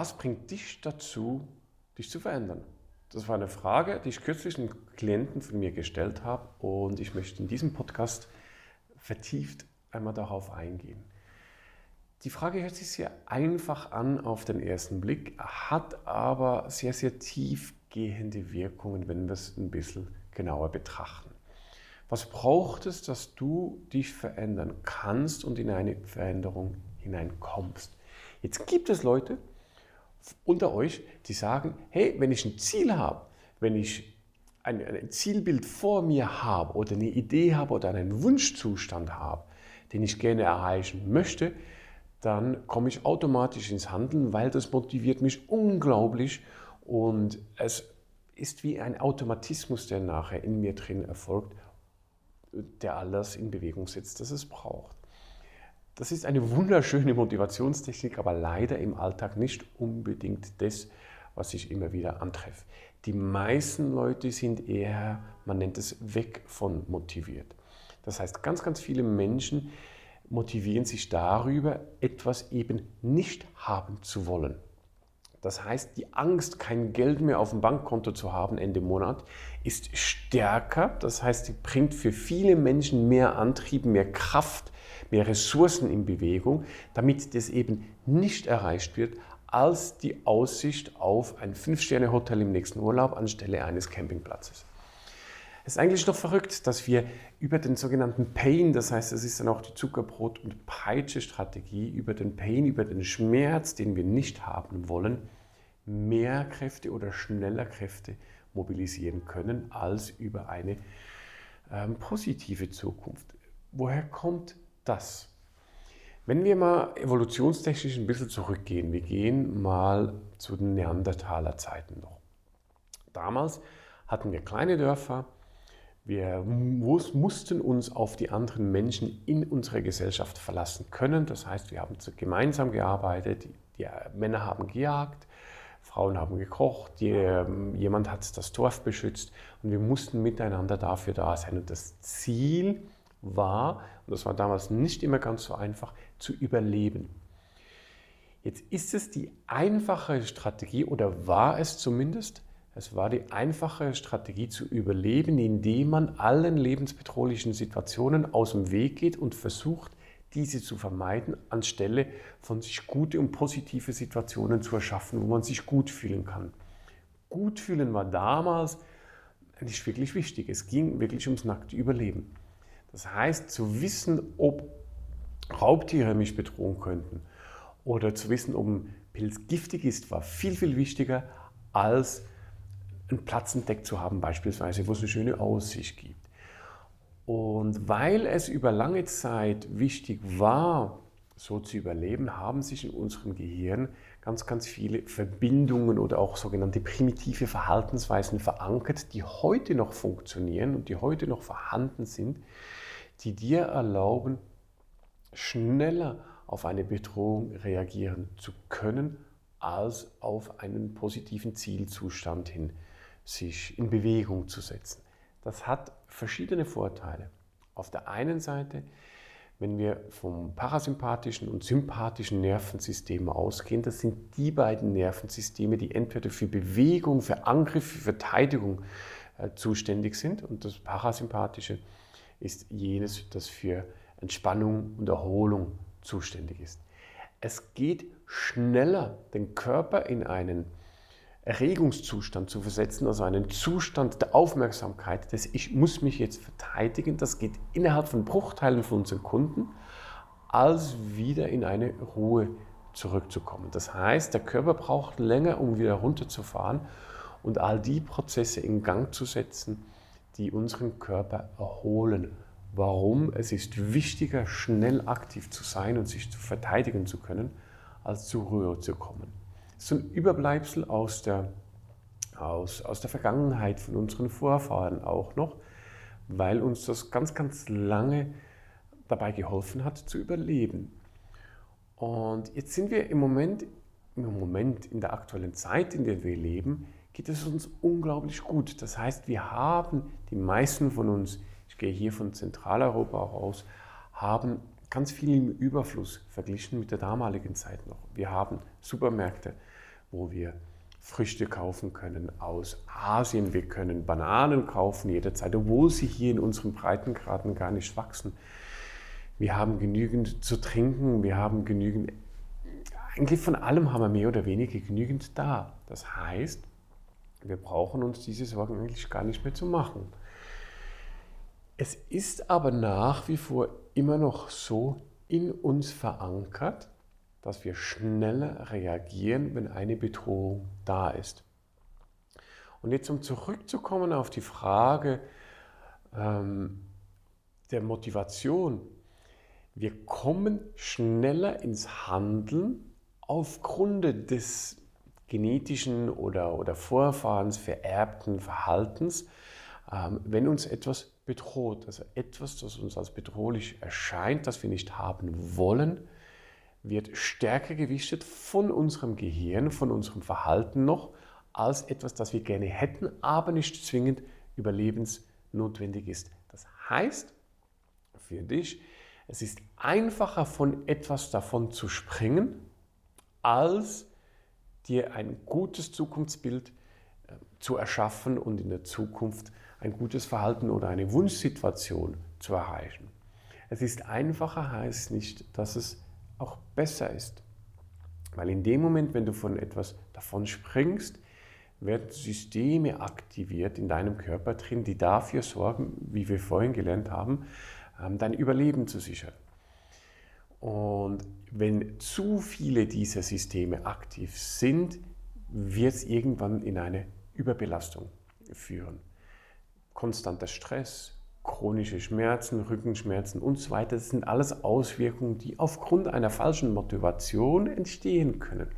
was bringt dich dazu, dich zu verändern? Das war eine Frage, die ich kürzlich einem Klienten von mir gestellt habe und ich möchte in diesem Podcast vertieft einmal darauf eingehen. Die Frage hört sich sehr einfach an auf den ersten Blick, hat aber sehr, sehr tiefgehende Wirkungen, wenn wir es ein bisschen genauer betrachten. Was braucht es, dass du dich verändern kannst und in eine Veränderung hineinkommst? Jetzt gibt es Leute unter euch, die sagen, hey, wenn ich ein Ziel habe, wenn ich ein, ein Zielbild vor mir habe oder eine Idee habe oder einen Wunschzustand habe, den ich gerne erreichen möchte, dann komme ich automatisch ins Handeln, weil das motiviert mich unglaublich und es ist wie ein Automatismus, der nachher in mir drin erfolgt, der alles in Bewegung setzt, das es braucht. Das ist eine wunderschöne Motivationstechnik, aber leider im Alltag nicht unbedingt das, was ich immer wieder antreffe. Die meisten Leute sind eher, man nennt es, weg von motiviert. Das heißt, ganz, ganz viele Menschen motivieren sich darüber, etwas eben nicht haben zu wollen. Das heißt, die Angst, kein Geld mehr auf dem Bankkonto zu haben Ende Monat, ist stärker. Das heißt, sie bringt für viele Menschen mehr Antrieb, mehr Kraft, mehr Ressourcen in Bewegung, damit das eben nicht erreicht wird, als die Aussicht auf ein Fünf-Sterne-Hotel im nächsten Urlaub anstelle eines Campingplatzes. Es ist eigentlich noch verrückt, dass wir über den sogenannten Pain, das heißt, es ist dann auch die Zuckerbrot- und Peitsche-Strategie, über den Pain, über den Schmerz, den wir nicht haben wollen, mehr Kräfte oder schneller Kräfte mobilisieren können als über eine ähm, positive Zukunft. Woher kommt das? Wenn wir mal evolutionstechnisch ein bisschen zurückgehen, wir gehen mal zu den Neandertaler-Zeiten noch. Damals hatten wir kleine Dörfer, wir mussten uns auf die anderen Menschen in unserer Gesellschaft verlassen können. Das heißt, wir haben gemeinsam gearbeitet, die, die Männer haben gejagt, Frauen haben gekocht, die, jemand hat das Dorf beschützt und wir mussten miteinander dafür da sein. Und das Ziel war, und das war damals nicht immer ganz so einfach, zu überleben. Jetzt ist es die einfache Strategie oder war es zumindest, es war die einfache Strategie zu überleben, indem man allen lebensbedrohlichen Situationen aus dem Weg geht und versucht, diese zu vermeiden, anstelle von sich gute und positive Situationen zu erschaffen, wo man sich gut fühlen kann. Gut fühlen war damals nicht wirklich wichtig. Es ging wirklich ums nackte Überleben. Das heißt, zu wissen, ob Raubtiere mich bedrohen könnten oder zu wissen, ob ein Pilz giftig ist, war viel, viel wichtiger als einen Platz entdeckt zu haben, beispielsweise, wo es eine schöne Aussicht gibt. Und weil es über lange Zeit wichtig war, so zu überleben, haben sich in unserem Gehirn ganz, ganz viele Verbindungen oder auch sogenannte primitive Verhaltensweisen verankert, die heute noch funktionieren und die heute noch vorhanden sind, die dir erlauben, schneller auf eine Bedrohung reagieren zu können, als auf einen positiven Zielzustand hin sich in Bewegung zu setzen. Das hat verschiedene Vorteile. Auf der einen Seite, wenn wir vom parasympathischen und sympathischen Nervensystem ausgehen, das sind die beiden Nervensysteme, die entweder für Bewegung, für Angriff, für Verteidigung äh, zuständig sind. Und das parasympathische ist jenes, das für Entspannung und Erholung zuständig ist. Es geht schneller, den Körper in einen Erregungszustand zu versetzen, also einen Zustand der Aufmerksamkeit, dass ich muss mich jetzt verteidigen, das geht innerhalb von Bruchteilen von Sekunden, als wieder in eine Ruhe zurückzukommen. Das heißt, der Körper braucht länger, um wieder runterzufahren und all die Prozesse in Gang zu setzen, die unseren Körper erholen. Warum? Es ist wichtiger, schnell aktiv zu sein und sich zu verteidigen zu können, als zur Ruhe zu kommen so ein Überbleibsel aus der, aus, aus der Vergangenheit von unseren Vorfahren auch noch, weil uns das ganz, ganz lange dabei geholfen hat zu überleben. Und jetzt sind wir im Moment, im Moment in der aktuellen Zeit, in der wir leben, geht es uns unglaublich gut. Das heißt, wir haben, die meisten von uns, ich gehe hier von Zentraleuropa aus, haben ganz viel im Überfluss verglichen mit der damaligen Zeit noch. Wir haben Supermärkte, wo wir Früchte kaufen können aus Asien. Wir können Bananen kaufen jederzeit, obwohl sie hier in unseren Breitengraden gar nicht wachsen. Wir haben genügend zu trinken, wir haben genügend, eigentlich von allem haben wir mehr oder weniger genügend da. Das heißt, wir brauchen uns diese Sorgen eigentlich gar nicht mehr zu machen. Es ist aber nach wie vor immer noch so in uns verankert, dass wir schneller reagieren, wenn eine Bedrohung da ist. Und jetzt um zurückzukommen auf die Frage ähm, der Motivation. Wir kommen schneller ins Handeln aufgrund des genetischen oder, oder Vorfahrens vererbten Verhaltens, ähm, wenn uns etwas bedroht, also etwas, das uns als bedrohlich erscheint, das wir nicht haben wollen, wird stärker gewichtet von unserem Gehirn, von unserem Verhalten noch, als etwas, das wir gerne hätten, aber nicht zwingend überlebensnotwendig ist. Das heißt für dich, es ist einfacher von etwas davon zu springen, als dir ein gutes Zukunftsbild äh, zu erschaffen und in der Zukunft ein gutes Verhalten oder eine Wunschsituation zu erreichen. Es ist einfacher, heißt nicht, dass es auch besser ist. Weil in dem Moment, wenn du von etwas davon springst, werden Systeme aktiviert in deinem Körper drin, die dafür sorgen, wie wir vorhin gelernt haben, ähm, dein Überleben zu sichern. Und wenn zu viele dieser Systeme aktiv sind, wird es irgendwann in eine Überbelastung führen konstanter Stress, chronische Schmerzen, Rückenschmerzen und so weiter, das sind alles Auswirkungen, die aufgrund einer falschen Motivation entstehen können.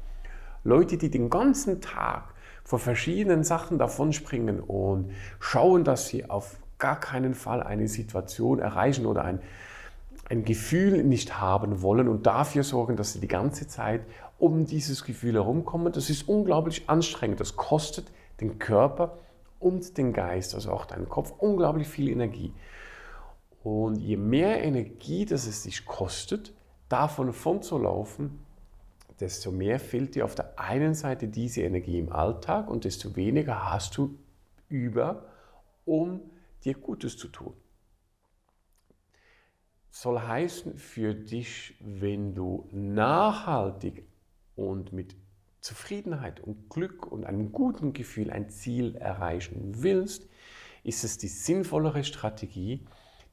Leute, die den ganzen Tag vor verschiedenen Sachen davonspringen und schauen, dass sie auf gar keinen Fall eine Situation erreichen oder ein, ein Gefühl nicht haben wollen und dafür sorgen, dass sie die ganze Zeit um dieses Gefühl herumkommen, das ist unglaublich anstrengend. Das kostet den Körper und den Geist, also auch deinen Kopf, unglaublich viel Energie. Und je mehr Energie das es dich kostet, davon von zu laufen, desto mehr fehlt dir auf der einen Seite diese Energie im Alltag und desto weniger hast du über, um dir Gutes zu tun. Soll heißen für dich, wenn du nachhaltig und mit Zufriedenheit und Glück und einem guten Gefühl ein Ziel erreichen willst, ist es die sinnvollere Strategie,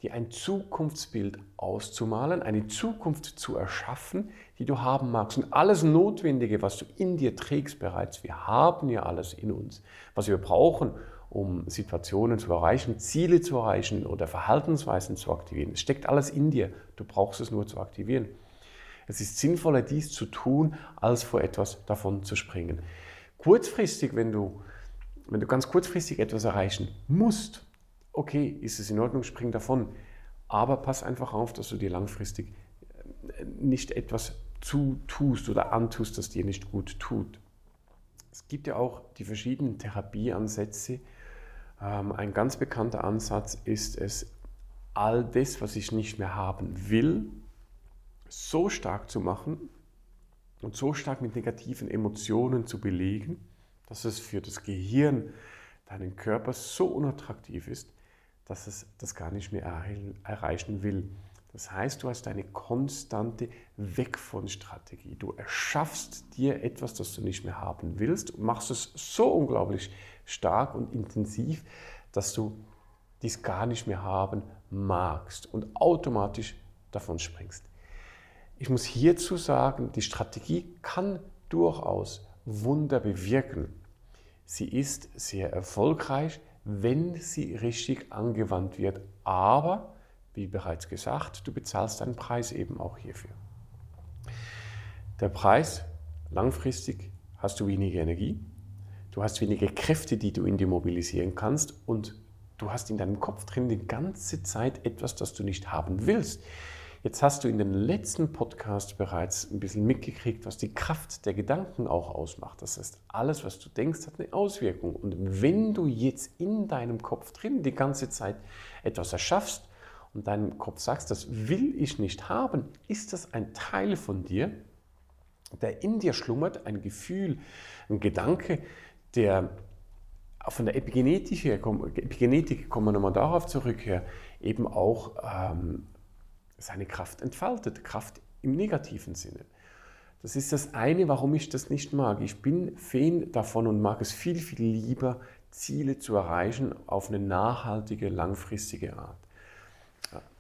dir ein Zukunftsbild auszumalen, eine Zukunft zu erschaffen, die du haben magst. Und alles Notwendige, was du in dir trägst bereits, wir haben ja alles in uns, was wir brauchen, um Situationen zu erreichen, Ziele zu erreichen oder Verhaltensweisen zu aktivieren. Es steckt alles in dir, du brauchst es nur zu aktivieren. Es ist sinnvoller, dies zu tun, als vor etwas davon zu springen. Kurzfristig, wenn du, wenn du ganz kurzfristig etwas erreichen musst, okay, ist es in Ordnung, spring davon. Aber pass einfach auf, dass du dir langfristig äh, nicht etwas zutust oder antust, das dir nicht gut tut. Es gibt ja auch die verschiedenen Therapieansätze. Ähm, ein ganz bekannter Ansatz ist es, all das, was ich nicht mehr haben will, so stark zu machen und so stark mit negativen Emotionen zu belegen, dass es für das Gehirn deinen Körper so unattraktiv ist, dass es das gar nicht mehr erreichen will. Das heißt, du hast eine konstante Weg von Strategie. Du erschaffst dir etwas, das du nicht mehr haben willst und machst es so unglaublich stark und intensiv, dass du dies gar nicht mehr haben magst und automatisch davon springst. Ich muss hierzu sagen, die Strategie kann durchaus Wunder bewirken. Sie ist sehr erfolgreich, wenn sie richtig angewandt wird. Aber, wie bereits gesagt, du bezahlst deinen Preis eben auch hierfür. Der Preis, langfristig hast du weniger Energie, du hast weniger Kräfte, die du in dir mobilisieren kannst und du hast in deinem Kopf drin die ganze Zeit etwas, das du nicht haben willst. Jetzt hast du in den letzten Podcast bereits ein bisschen mitgekriegt, was die Kraft der Gedanken auch ausmacht. Das heißt, alles, was du denkst, hat eine Auswirkung. Und wenn du jetzt in deinem Kopf drin die ganze Zeit etwas erschaffst und deinem Kopf sagst, das will ich nicht haben, ist das ein Teil von dir, der in dir schlummert, ein Gefühl, ein Gedanke, der von der Epigenetik her, Epigenetik kommen wir nochmal darauf zurück, her, eben auch ähm, seine Kraft entfaltet, Kraft im negativen Sinne. Das ist das eine, warum ich das nicht mag. Ich bin Fan davon und mag es viel, viel lieber, Ziele zu erreichen auf eine nachhaltige, langfristige Art.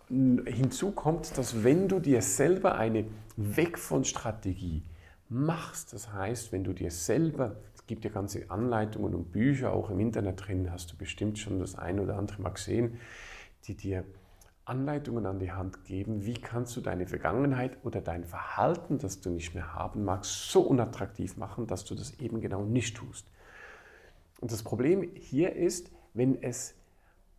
Hinzu kommt, dass wenn du dir selber eine Weg von Strategie machst, das heißt, wenn du dir selber, es gibt ja ganze Anleitungen und Bücher auch im Internet drin, hast du bestimmt schon das eine oder andere mal gesehen, die dir Anleitungen an die Hand geben, wie kannst du deine Vergangenheit oder dein Verhalten, das du nicht mehr haben magst, so unattraktiv machen, dass du das eben genau nicht tust. Und das Problem hier ist, wenn es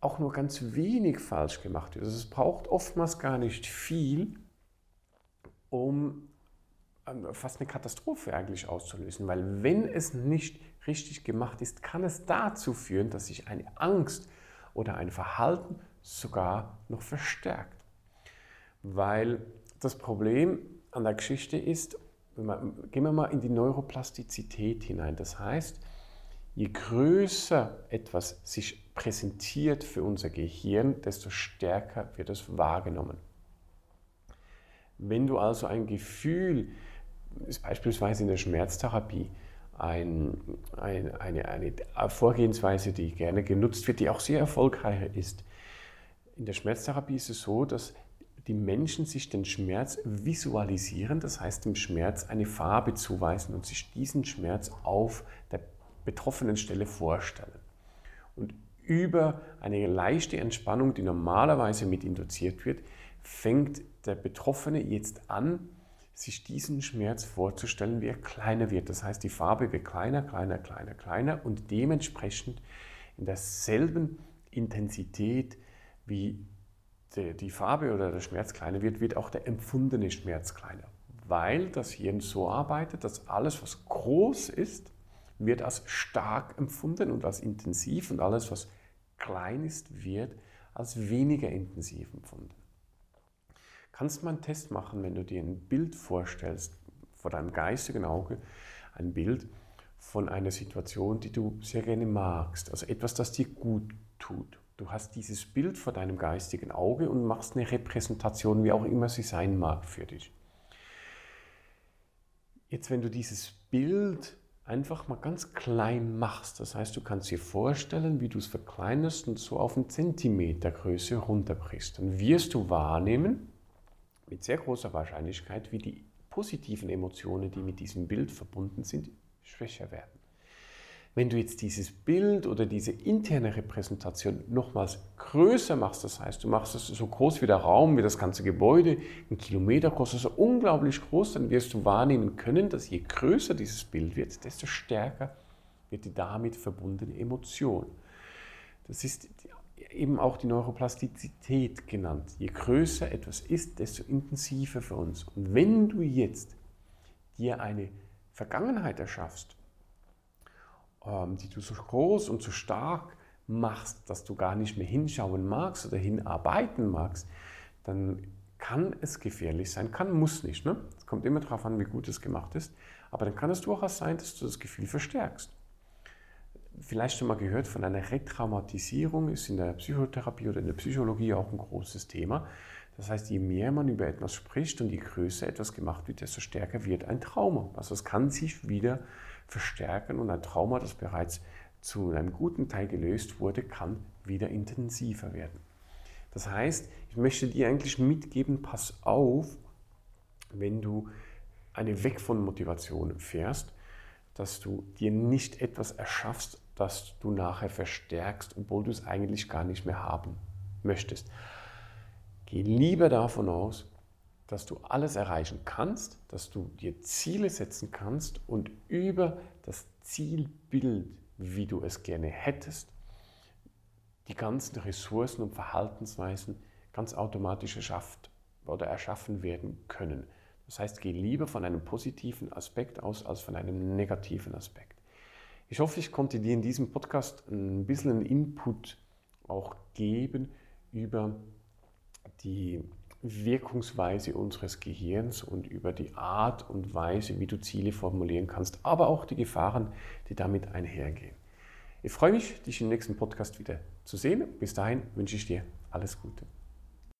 auch nur ganz wenig falsch gemacht wird. Also es braucht oftmals gar nicht viel, um ähm, fast eine Katastrophe eigentlich auszulösen, weil wenn es nicht richtig gemacht ist, kann es dazu führen, dass sich eine Angst oder ein Verhalten sogar noch verstärkt. Weil das Problem an der Geschichte ist, gehen wir mal in die Neuroplastizität hinein. Das heißt, je größer etwas sich präsentiert für unser Gehirn, desto stärker wird es wahrgenommen. Wenn du also ein Gefühl, ist beispielsweise in der Schmerztherapie, ein, ein, eine, eine Vorgehensweise, die gerne genutzt wird, die auch sehr erfolgreich ist. In der Schmerztherapie ist es so, dass die Menschen sich den Schmerz visualisieren, das heißt dem Schmerz eine Farbe zuweisen und sich diesen Schmerz auf der betroffenen Stelle vorstellen. Und über eine leichte Entspannung, die normalerweise mit induziert wird, fängt der Betroffene jetzt an, sich diesen Schmerz vorzustellen, wie er kleiner wird. Das heißt, die Farbe wird kleiner, kleiner, kleiner, kleiner und dementsprechend in derselben Intensität, wie die Farbe oder der Schmerz kleiner wird, wird auch der empfundene Schmerz kleiner. Weil das Hirn so arbeitet, dass alles, was groß ist, wird als stark empfunden und als intensiv und alles, was klein ist, wird als weniger intensiv empfunden. Kannst du mal einen Test machen, wenn du dir ein Bild vorstellst, vor deinem geistigen Auge, ein Bild von einer Situation, die du sehr gerne magst, also etwas, das dir gut tut. Du hast dieses Bild vor deinem geistigen Auge und machst eine Repräsentation, wie auch immer sie sein mag für dich. Jetzt, wenn du dieses Bild einfach mal ganz klein machst. Das heißt, du kannst dir vorstellen, wie du es verkleinerst und so auf einen Zentimeter Größe runterbrichst. Dann wirst du wahrnehmen, mit sehr großer Wahrscheinlichkeit, wie die positiven Emotionen, die mit diesem Bild verbunden sind, schwächer werden. Wenn du jetzt dieses Bild oder diese interne Repräsentation nochmals größer machst, das heißt, du machst es so groß wie der Raum, wie das ganze Gebäude, ein Kilometer groß, also unglaublich groß, dann wirst du wahrnehmen können, dass je größer dieses Bild wird, desto stärker wird die damit verbundene Emotion. Das ist eben auch die Neuroplastizität genannt. Je größer etwas ist, desto intensiver für uns. Und wenn du jetzt dir eine Vergangenheit erschaffst, die du so groß und so stark machst, dass du gar nicht mehr hinschauen magst oder hinarbeiten magst, dann kann es gefährlich sein. Kann, muss nicht. Ne? Es kommt immer darauf an, wie gut es gemacht ist. Aber dann kann es durchaus sein, dass du das Gefühl verstärkst. Vielleicht schon mal gehört von einer Retraumatisierung, ist in der Psychotherapie oder in der Psychologie auch ein großes Thema. Das heißt, je mehr man über etwas spricht und je größer etwas gemacht wird, desto stärker wird ein Trauma. Also es kann sich wieder verstärken und ein Trauma, das bereits zu einem guten Teil gelöst wurde, kann wieder intensiver werden. Das heißt, ich möchte dir eigentlich mitgeben, pass auf, wenn du eine Weg von Motivation fährst, dass du dir nicht etwas erschaffst, das du nachher verstärkst, obwohl du es eigentlich gar nicht mehr haben möchtest. Geh lieber davon aus, dass du alles erreichen kannst, dass du dir Ziele setzen kannst und über das Zielbild, wie du es gerne hättest, die ganzen Ressourcen und Verhaltensweisen ganz automatisch erschafft oder erschaffen werden können. Das heißt, geh lieber von einem positiven Aspekt aus als von einem negativen Aspekt. Ich hoffe, ich konnte dir in diesem Podcast ein bisschen Input auch geben über die Wirkungsweise unseres Gehirns und über die Art und Weise, wie du Ziele formulieren kannst, aber auch die Gefahren, die damit einhergehen. Ich freue mich, dich im nächsten Podcast wieder zu sehen. Bis dahin wünsche ich dir alles Gute.